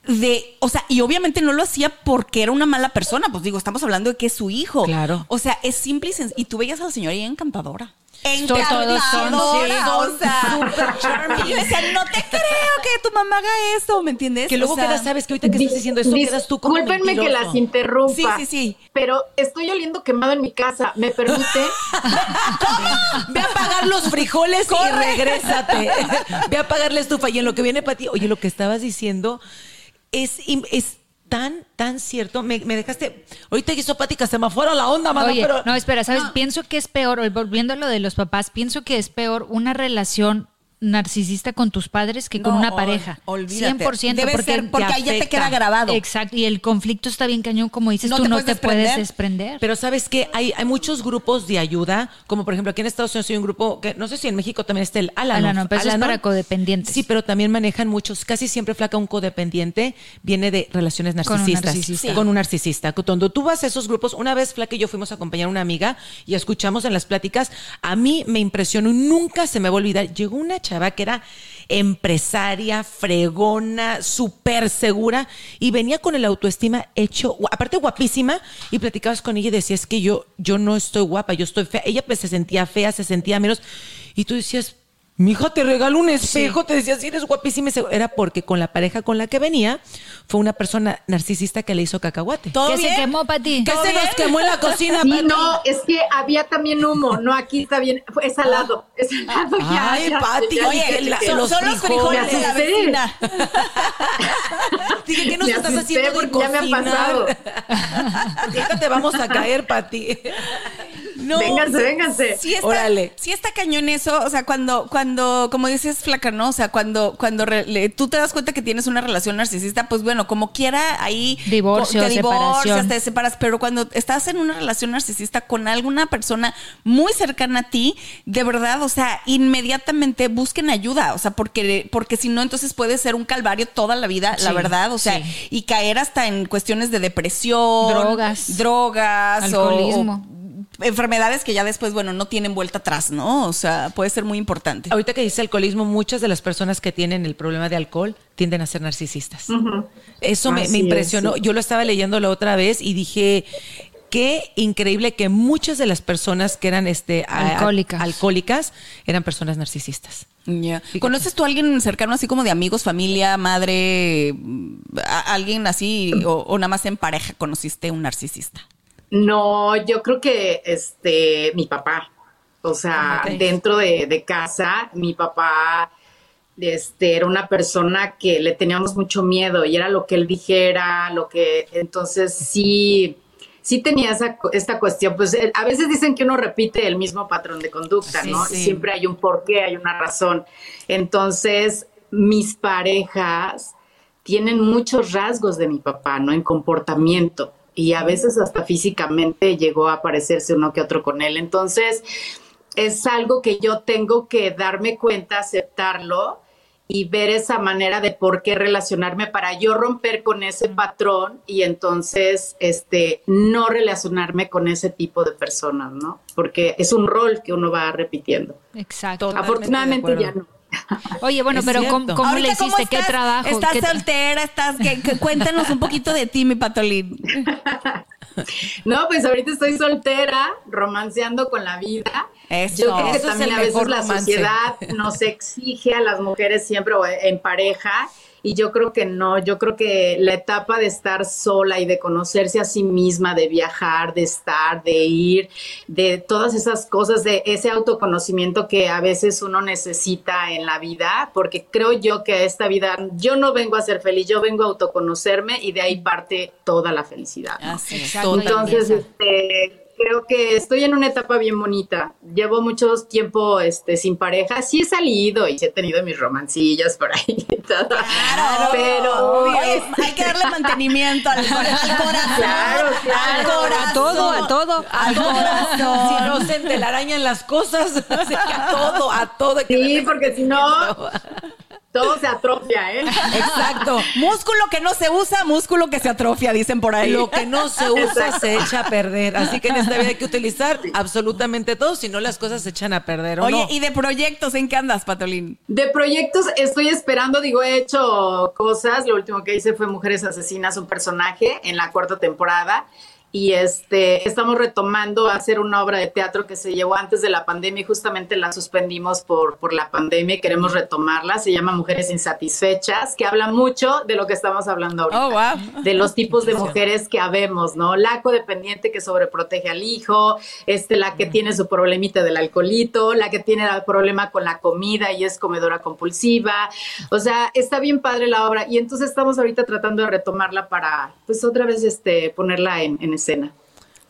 de, o sea, y obviamente no lo hacía porque era una mala persona, pues digo, estamos hablando de que es su hijo. Claro. O sea, es simple y. Y tú veías a la señora y encantadora. Encantadora. Todos o sea, y yo decía, no te creo que tu mamá haga esto, ¿me entiendes? Que luego quedas, sabes que ahorita que estás diciendo esto, quedas tú como Discúlpenme que las interrumpa. Sí, sí, sí. Pero estoy oliendo quemado en mi casa. ¿Me permite? Ve a pagar los frijoles y regrésate. Ve a pagar la estufa. Y en lo que viene para ti, oye, lo que estabas diciendo es, es tan, tan cierto. Me, dejaste. Ahorita hizo Pática, se me fuera la onda, mano, Oye, no, espera, ¿sabes? Pienso que es peor, volviendo a lo de los papás, pienso que es peor una relación narcisista con tus padres que con una pareja. Olvídate. 100%. Debe porque, ser porque ahí ya te queda grabado. Exacto. Y el conflicto está bien cañón, como dices tú, no te puedes desprender. Pero sabes que hay, hay muchos grupos de ayuda, como por ejemplo aquí en Estados Unidos hay un grupo que no sé si en México también está el Alano. Alano, pero es para codependientes. Sí, pero también manejan muchos, casi siempre flaca un codependiente viene de relaciones narcisistas. Con un narcisista. Con un narcisista. Cuando tú vas a esos grupos, una vez flaca y yo fuimos a acompañar a una amiga y escuchamos en las pláticas, a mí me impresionó, nunca se me va a olvidar, llegó una chava que era empresaria, fregona, súper segura y venía con el autoestima hecho, aparte guapísima y platicabas con ella y decías que yo, yo no estoy guapa, yo estoy fea. Ella pues se sentía fea, se sentía menos y tú decías, Mija, te regalo un espejo, te decía, si eres guapísima. Era porque con la pareja con la que venía fue una persona narcisista que le hizo cacahuate. ¿Todo ¿Qué se bien? quemó para ti? ¿Qué se nos quemó en la cocina, Y Pati? no, es que había también humo. No, aquí está bien. Es salado. Es salado. ya, Ay, ya, Pati, ya. oye, la- son, los son los frijoles de la vecina. Dije, ¿qué nos Me estás haciendo de ya me ha cocinar? pasado. Ahorita te vamos a caer, Pati. No, Vénganse, vénganse. Sí está, Órale. sí está cañón eso, o sea, cuando, cuando, como dices, flaca, ¿no? O sea, cuando, cuando re- le- tú te das cuenta que tienes una relación narcisista, pues bueno, como quiera, ahí Divorcio, te divorcias, separación. te separas, pero cuando estás en una relación narcisista con alguna persona muy cercana a ti, de verdad, o sea, inmediatamente busquen ayuda, o sea, porque, porque si no, entonces puede ser un calvario toda la vida, la verdad, o sea, sí. y caer hasta en cuestiones de depresión, Drogas. drogas, o- Alcoholismo. o enfermedades que ya después, bueno, no tienen vuelta atrás, ¿no? O sea, puede ser muy importante. Ahorita que dice alcoholismo, muchas de las personas que tienen el problema de alcohol tienden a ser narcisistas. Eso me, es, impresionó. sí. Yo lo estaba leyendo la otra vez y dije, qué increíble que muchas de las personas que eran este, a- Alcohólicas. eran personas narcisistas. ¿Conoces tú a alguien cercano así como de amigos, familia, madre, a- alguien así o, o nada más en pareja conociste un narcisista? No, yo creo que este, mi papá, o sea, Ah, dentro de, de casa, mi papá este, era una persona que le teníamos mucho miedo y era lo que él dijera, lo que, entonces sí, sí tenía esa, esta cuestión, pues eh, a veces dicen que uno repite el mismo patrón de conducta, Sí, ¿no? sí. Siempre hay un porqué, hay una razón. Entonces, mis parejas tienen muchos rasgos de mi papá, ¿no? En comportamiento. Y a veces hasta físicamente llegó a parecerse uno que otro con él. Entonces, es algo que yo tengo que darme cuenta, aceptarlo y ver esa manera de por qué relacionarme para yo romper con ese patrón y entonces este no relacionarme con ese tipo de personas, ¿no? Porque es un rol que uno va repitiendo. Exacto. Afortunadamente ya no. Oye, bueno, Es pero. ¿cómo, cómo le hiciste? ¿Qué estás? trabajo? ¿Estás ¿Qué tra- soltera? ¿Estás Cuéntanos un poquito de ti, mi patolín. No, pues ahorita estoy soltera, romanceando con la vida. Eso. Yo creo que también a veces la romance. sociedad nos exige a las mujeres siempre o en pareja y yo creo que no, yo creo que la etapa de estar sola y de conocerse a sí misma, de viajar, de estar, de ir, de todas esas cosas, de ese autoconocimiento que a veces uno necesita en la vida, porque creo yo que a esta vida yo no vengo a ser feliz, yo vengo a autoconocerme y de ahí parte toda la felicidad. ¿no? Así es. Entonces, este, creo que estoy en una etapa bien bonita. Llevo mucho tiempo este, sin pareja. Sí he salido y sí he tenido mis romancillas por ahí. y todo. Claro, pero obvio. este, hay que darle mantenimiento al, al corazón. Claro, claro. Al corazón. A todo, a todo. Al corazón. Si no se entelarañan las cosas, a todo, a todo. hay que Sí, porque si no, todo se atrofia, ¿eh? Exacto. Músculo que no se usa, músculo que se atrofia, dicen por ahí. Lo que no se usa se echa a perder. Así que en esta vida hay que utilizar absolutamente todo, si no las cosas se echan a perder. ¿o Oye, no? ¿y de proyectos en qué andas, Patolín? De proyectos estoy esperando, digo, he hecho cosas. Lo último que hice fue Mujeres Asesinas, un personaje en la cuarta temporada. Y este, estamos retomando a hacer una obra de teatro que se llevó antes de la pandemia y justamente la suspendimos por, por la pandemia y queremos retomarla. Se llama Mujeres Insatisfechas, que habla mucho de lo que estamos hablando ahorita. Oh, wow. De los tipos de mujeres que habemos, ¿no? La codependiente que sobreprotege al hijo, este, la que tiene su problemita del alcoholito, la que tiene el problema con la comida y es comedora compulsiva. O sea, está bien padre la obra y entonces estamos ahorita tratando de retomarla para, pues otra vez, este, ponerla en, en escena.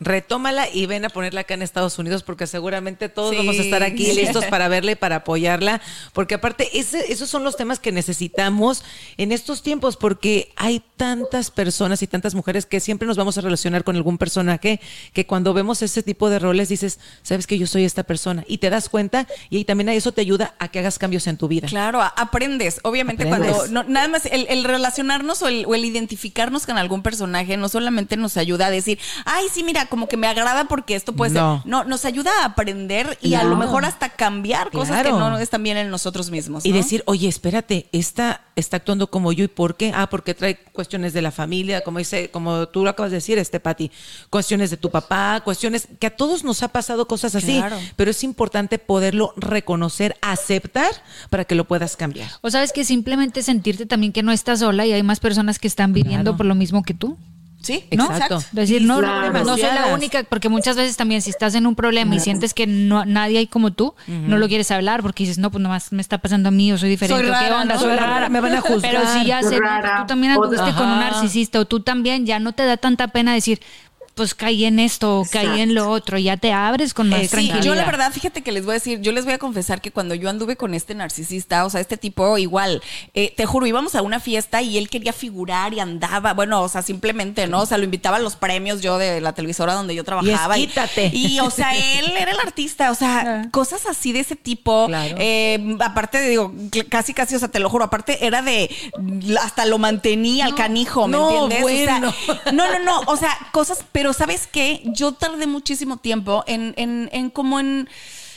Retómala y ven a ponerla acá en Estados Unidos porque seguramente todos Sí. vamos a estar aquí listos para verla y para apoyarla. Porque aparte, ese- esos son los temas que necesitamos en estos tiempos porque hay tantas personas y tantas mujeres que siempre nos vamos a relacionar con algún personaje que cuando vemos ese tipo de roles dices, sabes que yo soy esta persona y te das cuenta y ahí también eso te ayuda a que hagas cambios en tu vida. Claro, aprendes. Obviamente, Aprendes. cuando no- nada más el, el relacionarnos o el, o el identificarnos con algún personaje no solamente nos ayuda a decir, ay, sí, mira, mira, como que me agrada porque esto puede No. ser. No, nos ayuda a aprender y a lo mejor hasta cambiar cosas que no están bien en nosotros mismos. Y decir, oye, espérate, esta está actuando como yo y por qué? Ah, porque trae cuestiones de la familia, como dice, como tú lo acabas de decir, este Pati, cuestiones de tu papá, cuestiones que a todos nos ha pasado cosas así, Claro. pero es importante poderlo reconocer, aceptar para que lo puedas cambiar. O sabes que simplemente sentirte también que no estás sola y hay más personas que están viviendo Claro. por lo mismo que tú. Sí, ¿no? Exacto. Decir, no, Claro. no, no soy la única, porque muchas veces también si estás en un problema y sientes que no nadie hay como tú, no lo quieres hablar porque dices, no, pues nomás me está pasando a mí, yo soy diferente, Soy ¿o ¿qué onda? ¿no? Soy rara, rara, me van a juzgar. Pero si ya sé, tú también anduviste con un narcisista o tú también ya no te da tanta pena decir, pues caí en esto caí en lo otro, ya te abres con más Eh, sí. Yo la verdad, fíjate que les voy a decir, yo les voy a confesar que cuando yo anduve con este narcisista, o sea, este tipo igual, eh, te juro, íbamos a una fiesta y él quería figurar y andaba, bueno, o sea, simplemente, ¿no? O sea, lo invitaba a los premios yo de la televisora donde yo trabajaba. Y quítate. Y, o sea, él era el artista, o sea, cosas así de ese tipo. Claro. Eh, aparte, de, digo, casi, casi, o sea, te lo juro, aparte era de, hasta lo mantenía al canijo, ¿me no, entiendes? O bueno. sea, no, no, no, o sea, cosas, pero ¿sabes qué? Yo tardé muchísimo tiempo en, en, en como en,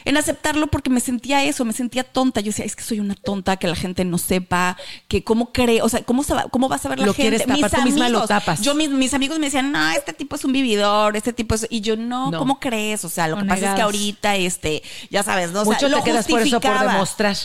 en aceptarlo porque me sentía eso, me sentía tonta. Yo decía, es que soy una tonta, que la gente no sepa, que cómo cree, o sea, ¿cómo, cómo va a saber la Lo gente? quieres tapar, tú misma lo tapas. Yo, mis, mis amigos me decían, no, este tipo es un vividor, este tipo es... Y yo, no, No. ¿cómo crees? O sea, lo que pasa es que ahorita, este, ya sabes, ¿no? O sea, Mucho lo te quedas por eso por demostrar.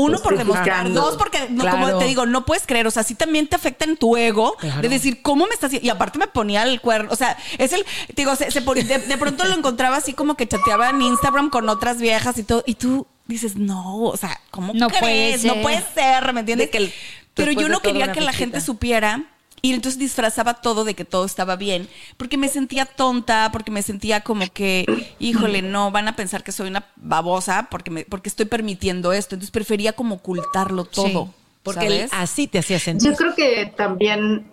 Uno por demostrar, dos porque no, Claro. como te digo, no puedes creer, o sea, sí también te afecta en tu ego Claro. de decir, ¿cómo me estás haciendo? Y aparte me ponía el cuerno, o sea, es el, te digo, se, se pon- de, de pronto lo encontraba así como que chateaba en Instagram con otras viejas y todo, y tú dices, no, o sea, ¿cómo No puede crees? No puede ser, ¿me entiendes? De que el- Pero yo no quería que la gente supiera. Y entonces disfrazaba todo de que todo estaba bien, porque me sentía tonta, porque me sentía como que, híjole, no, van a pensar que soy una babosa porque, me, porque estoy permitiendo esto. Entonces prefería como ocultarlo todo. Porque ¿sabes? así te hacía sentir. Yo creo que también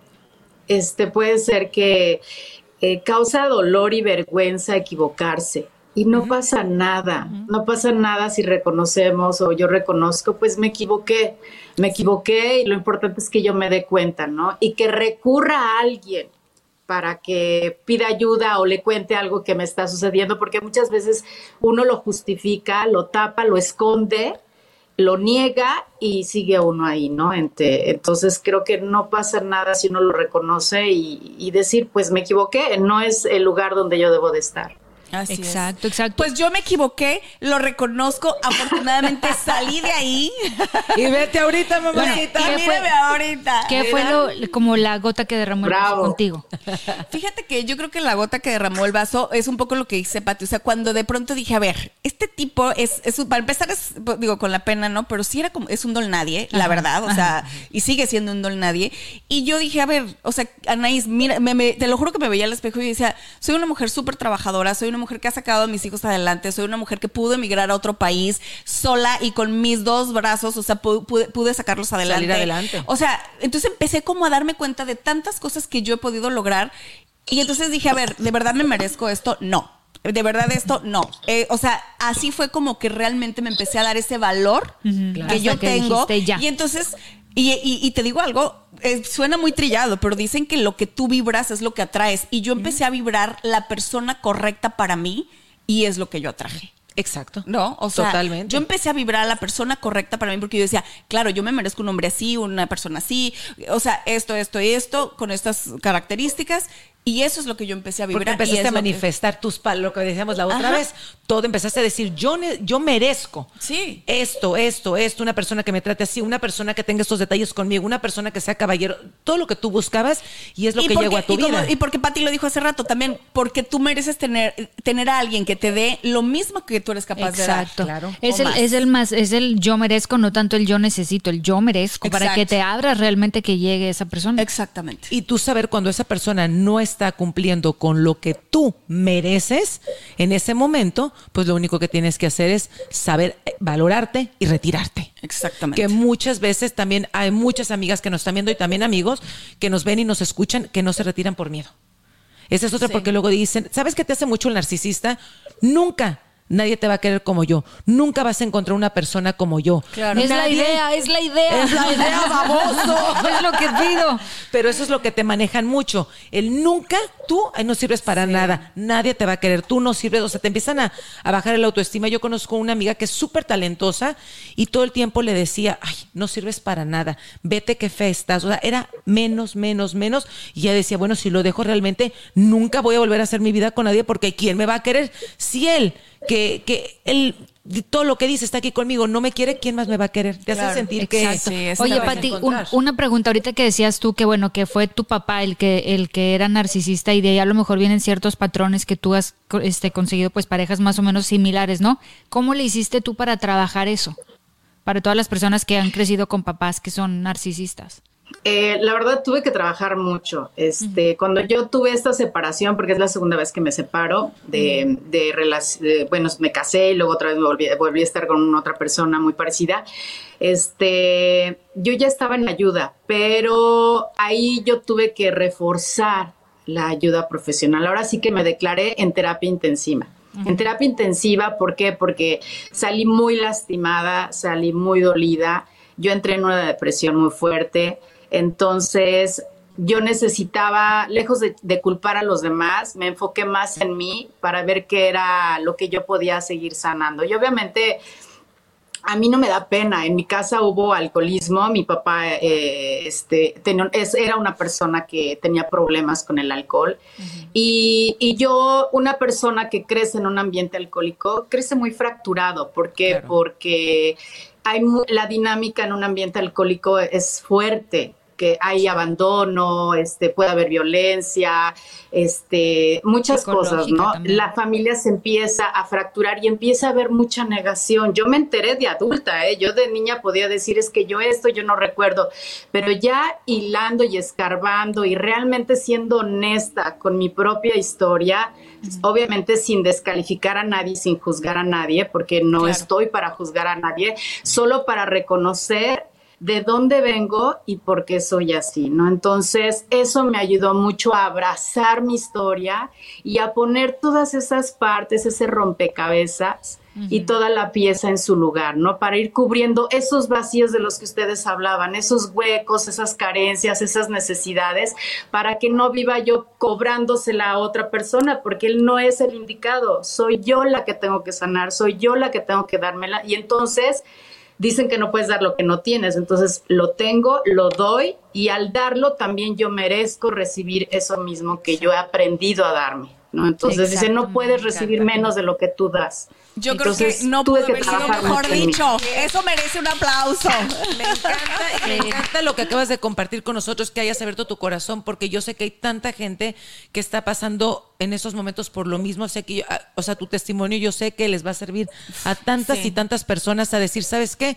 este puede ser que eh, causa dolor y vergüenza equivocarse. Y no pasa nada, no pasa nada si reconocemos o yo reconozco, pues me equivoqué, me equivoqué y lo importante es que yo me dé cuenta, ¿no? Y que recurra a alguien para que pida ayuda o le cuente algo que me está sucediendo, porque muchas veces uno lo justifica, lo tapa, lo esconde, lo niega y sigue uno ahí, ¿no? Entonces creo que no pasa nada si uno lo reconoce y, y decir, pues me equivoqué, no es el lugar donde yo debo de estar. Así es. Exacto, exacto. Pues yo me equivoqué, lo reconozco, afortunadamente salí de ahí. Y vete ahorita, mamacita. y ¿qué fue- mírame ahorita. ¿Qué fue lo, como la gota que derramó el vaso contigo? Fíjate que yo creo que la gota que derramó el vaso es un poco lo que hice Pati. O sea, cuando de pronto dije, a ver, este tipo es, para empezar es, digo, con la pena, ¿no? Pero sí era como, es un don nadie, la Ajá, verdad. O sea, y sigue siendo un don nadie. Y yo dije, a ver, o sea, Anaís, mira, me- me- te lo juro que me veía al espejo y decía, soy una mujer súper trabajadora, soy una mujer que ha sacado a mis hijos adelante, soy una mujer que pudo emigrar a otro país sola y con mis dos brazos, o sea, pu- pude, pude sacarlos adelante. Salir adelante. O sea, entonces empecé como a darme cuenta de tantas cosas que yo he podido lograr. Y entonces dije, a ver, ¿de verdad me merezco esto? No. De verdad esto, no. Eh, o sea, así fue como que realmente me empecé a dar ese valor que yo que tengo. ya. Y entonces, y, y- y te digo algo, eh, suena muy trillado, pero dicen que lo que tú vibras es lo que atraes. Y yo empecé a vibrar la persona correcta para mí y es lo que yo atraje. Exacto. ¿No? O sea, Totalmente. yo empecé a vibrar a la persona correcta para mí porque yo decía, claro, yo me merezco un hombre así, una persona así, o sea, esto, esto y esto, con estas características, y eso es lo que yo empecé a Porque vibrar. y empezaste es a lo que- manifestar tus palos, lo que decíamos la otra Ajá. vez, todo empezaste a decir, yo, ne- yo merezco Sí. esto, esto, esto, una persona que me trate así, una persona que tenga estos detalles conmigo, una persona que sea caballero, todo lo que tú buscabas y es lo Y que porque- llegó a tu y como- vida. y porque Pati lo dijo hace rato también, porque tú mereces tener, tener a alguien que te dé lo mismo que tú eres capaz de dar. Exacto. claro. Es el, más. es el más, es el yo merezco, no tanto el yo necesito, el yo merezco, para que te abras realmente que llegue esa persona. Exactamente. Y tú saber cuando esa persona no está cumpliendo con lo que tú mereces en ese momento, pues lo único que tienes que hacer es saber eh, valorarte y retirarte. Exactamente. Que muchas veces también hay muchas amigas que nos están viendo y también amigos que nos ven y nos escuchan que no se retiran por miedo. Esa es otra Sí. porque luego dicen, ¿sabes qué te hace mucho el narcisista? Nunca nadie te va a querer como yo. Nunca vas a encontrar una persona como yo. Claro. Es la Nadie- idea, es la idea. Es la idea, baboso. es lo que pido. Pero eso es lo que te manejan mucho. El nunca, tú no sirves para nada. Nadie te va a querer. Tú no sirves. O sea, te empiezan a, a bajar el autoestima. Yo conozco una amiga que es súper talentosa y todo el tiempo le decía, ay, no sirves para nada. Vete qué fe estás. O sea, era menos, menos, menos. Y ella decía, bueno, si lo dejo realmente, nunca voy a volver a hacer mi vida con nadie porque ¿quién me va a querer? Si él, que, que él, todo lo que dice está aquí conmigo, no me quiere, ¿quién más me va a querer? Te Claro, hace sentir que... exacto. Sí, eso Oye, Pati, un- una pregunta ahorita que decías tú que bueno, que fue tu papá el que el que era narcisista y de ahí a lo mejor vienen ciertos patrones que tú has este, conseguido pues parejas más o menos similares, ¿no? ¿Cómo le hiciste tú para trabajar eso? Para todas las personas que han crecido con papás que son narcisistas. Eh, la verdad tuve que trabajar mucho. Este, cuando yo tuve esta separación, porque es la segunda vez que me separo de, de de- bueno, me casé y luego otra vez me volví, volví a estar con otra persona muy parecida. Este, yo ya estaba en ayuda, pero ahí yo tuve que reforzar la ayuda profesional. Ahora sí que me declaré en terapia intensiva. En terapia intensiva, ¿por qué? Porque salí muy lastimada, salí muy dolida. Yo entré en una depresión muy fuerte. Entonces, yo necesitaba, lejos de, de culpar a los demás, me enfoqué más en mí para ver qué era lo que yo podía seguir sanando. Y obviamente a mí no me da pena. En mi casa hubo alcoholismo. Mi papá eh, este, tenía- es- era una persona que tenía problemas con el alcohol. y, y yo, una persona que crece en un ambiente alcohólico, crece muy fracturado. ¿Por qué? Claro. Porque hay la dinámica en un ambiente alcohólico es fuerte que hay abandono, este, puede haber violencia, este, muchas cosas, ¿no? también. La familia se empieza a fracturar y empieza a haber mucha negación. Yo me enteré de adulta, ¿eh? yo de niña podía decir es que yo esto, yo no recuerdo, pero ya hilando y escarbando y realmente siendo honesta con mi propia historia, obviamente sin descalificar a nadie, sin juzgar a nadie, porque no Claro. estoy para juzgar a nadie, solo para reconocer de dónde vengo y por qué soy así, ¿no? Entonces, eso me ayudó mucho a abrazar mi historia y a poner todas esas partes, ese rompecabezas y toda la pieza en su lugar, ¿no? Para ir cubriendo esos vacíos de los que ustedes hablaban, esos huecos, esas carencias, esas necesidades, para que no viva yo cobrándosela a otra persona, porque él no es el indicado, soy yo la que tengo que sanar, soy yo la que tengo que dármela y entonces dicen que no puedes dar lo que no tienes, entonces lo tengo, lo doy y al darlo también yo merezco recibir eso mismo que yo he aprendido a darme, ¿no? Entonces dicen, no puedes recibir menos de lo que tú das. Yo Entonces, creo que no tuve pudo haber sido trabajar mejor dicho. Eso merece un aplauso. Me encanta, me encanta lo que acabas de compartir con nosotros, que hayas abierto tu corazón, porque yo sé que hay tanta gente que está pasando en esos momentos por lo mismo. Sé que, yo- ah, o sea, tu testimonio yo sé que les va a servir a tantas Sí. y tantas personas a decir, ¿sabes qué?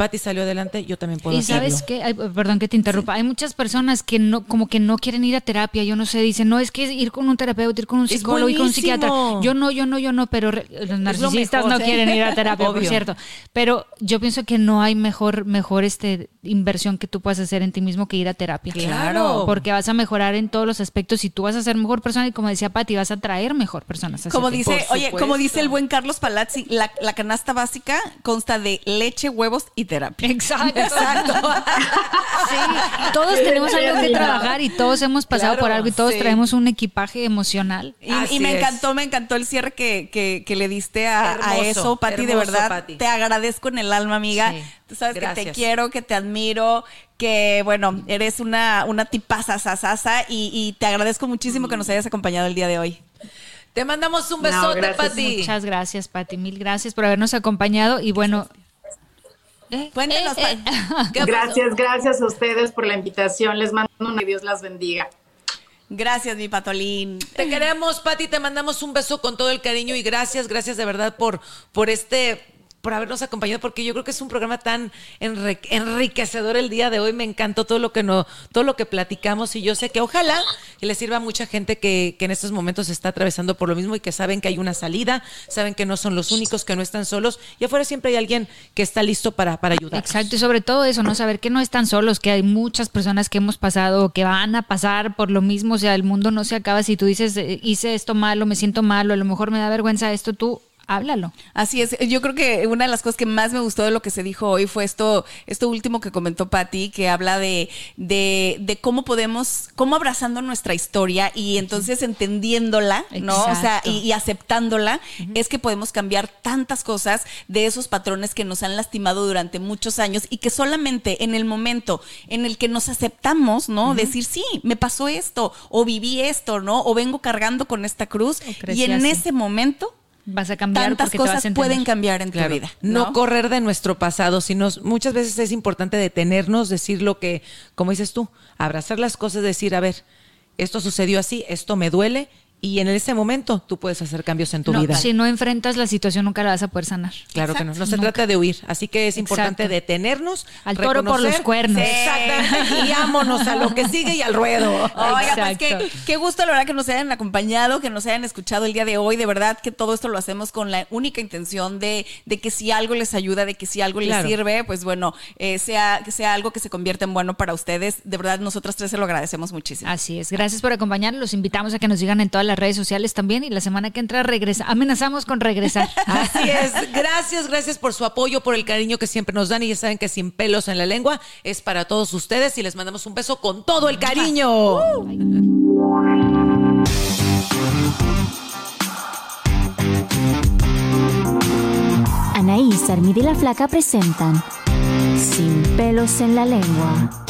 Patti salió adelante, yo también puedo Y hacerlo. sabes qué, Ay, perdón que te interrumpa, hay muchas personas que no, como que no quieren ir a terapia, yo no sé, dicen, no, es que ir con un terapeuta, ir con un psicólogo, ir con un psiquiatra. Yo no, yo no, yo no, pero los narcisistas mejor, no sí. quieren ir a terapia, por cierto. Pero yo pienso que no hay mejor, mejor este inversión que tú puedas hacer en ti mismo que ir a terapia. Claro. Porque vas a mejorar en todos los aspectos y tú vas a ser mejor persona y como decía Pati, vas a traer mejor personas. Como dice, oye, como dice el buen Carlos Palazzi, la, la canasta básica consta de leche, huevos y terapia. Exacto. Sí, todos tenemos algo que trabajar y todos hemos pasado Claro, por algo y todos sí. traemos un equipaje emocional. Y, me es. encantó, me encantó el cierre que, que- que le diste a, eso, Pati, de verdad. Pati. Te agradezco en el alma, amiga. Sí, Tú sabes que te quiero, que te admiro, que, bueno, eres una, una tipaza sasasa y, y te agradezco muchísimo que nos hayas acompañado el día de hoy. Te mandamos un No, besote, gracias. Pati. Muchas gracias, Pati. Mil gracias por habernos acompañado y bueno. Eh, Cuéntanos, eh, eh. Gracias, gracias a ustedes por la invitación. Les mando un que Dios las bendiga. Gracias, mi patolín. Te queremos, Pati, te mandamos un beso con todo el cariño y gracias, gracias de verdad por, por este por habernos acompañado porque yo creo que es un programa tan enri- enriquecedor el día de hoy. Me encantó todo lo que no todo lo que platicamos y yo sé que ojalá que le sirva a mucha gente que, que en estos momentos está atravesando por lo mismo y que saben que hay una salida saben que no son los únicos que no están solos y afuera siempre hay alguien que está listo para, para ayudar. Exacto, y sobre todo eso, ¿no? Saber que no están solos, que hay muchas personas que hemos pasado, que van a pasar por lo mismo, o sea, el mundo no se acaba. Si tú dices, eh, hice esto malo, me siento malo, a lo mejor me da vergüenza esto, tú háblalo. Así es. Yo creo que una de las cosas que más me gustó de lo que se dijo hoy fue esto, esto último que comentó Patti, que habla de, de, de cómo podemos, cómo abrazando nuestra historia y entonces entendiéndola, ¿no? O sea, y, y aceptándola, es que podemos cambiar tantas cosas de esos patrones que nos han lastimado durante muchos años y que solamente en el momento en el que nos aceptamos, ¿no? Decir, sí, me pasó esto, o viví esto, ¿no? O vengo cargando con esta cruz. Y en así. ese momento Vas a cambiar tantas porque te vas a cosas pueden cambiar en tu vida. No, ¿no? correr de nuestro pasado, sino muchas veces es importante detenernos, decir lo que, como dices tú, abrazar las cosas, decir, a ver, esto sucedió así, esto me duele, y en ese momento tú puedes hacer cambios en tu No, vida. Si no enfrentas la situación, nunca la vas a poder sanar. Claro que no, no se Nunca. trata de huir, así que es importante Exacto. detenernos. Al toro por los cuernos. Exactamente, y vámonos a lo que sigue y al ruedo. Oiga, pues qué, qué gusto, la verdad, que nos hayan acompañado, que nos hayan escuchado el día de hoy. De verdad que todo esto lo hacemos con la única intención de, de que si algo les ayuda, de que si algo Claro. les sirve, pues bueno, eh, sea, que sea algo que se convierta en bueno para ustedes. De verdad, nosotras tres se lo agradecemos muchísimo. Así es. Gracias por acompañarnos. Los invitamos a que nos sigan en todas las redes sociales también. Y la semana que entra regresa. Amenazamos con regresar. Así es. Gracias, gracias por su apoyo, por el cariño que siempre nos dan. Y ya saben que sin pelos en la lengua es para todos ustedes. Y les mandamos un beso con todo el cariño. Anaís, Armida y la Flaca presentan Sin pelos en la lengua.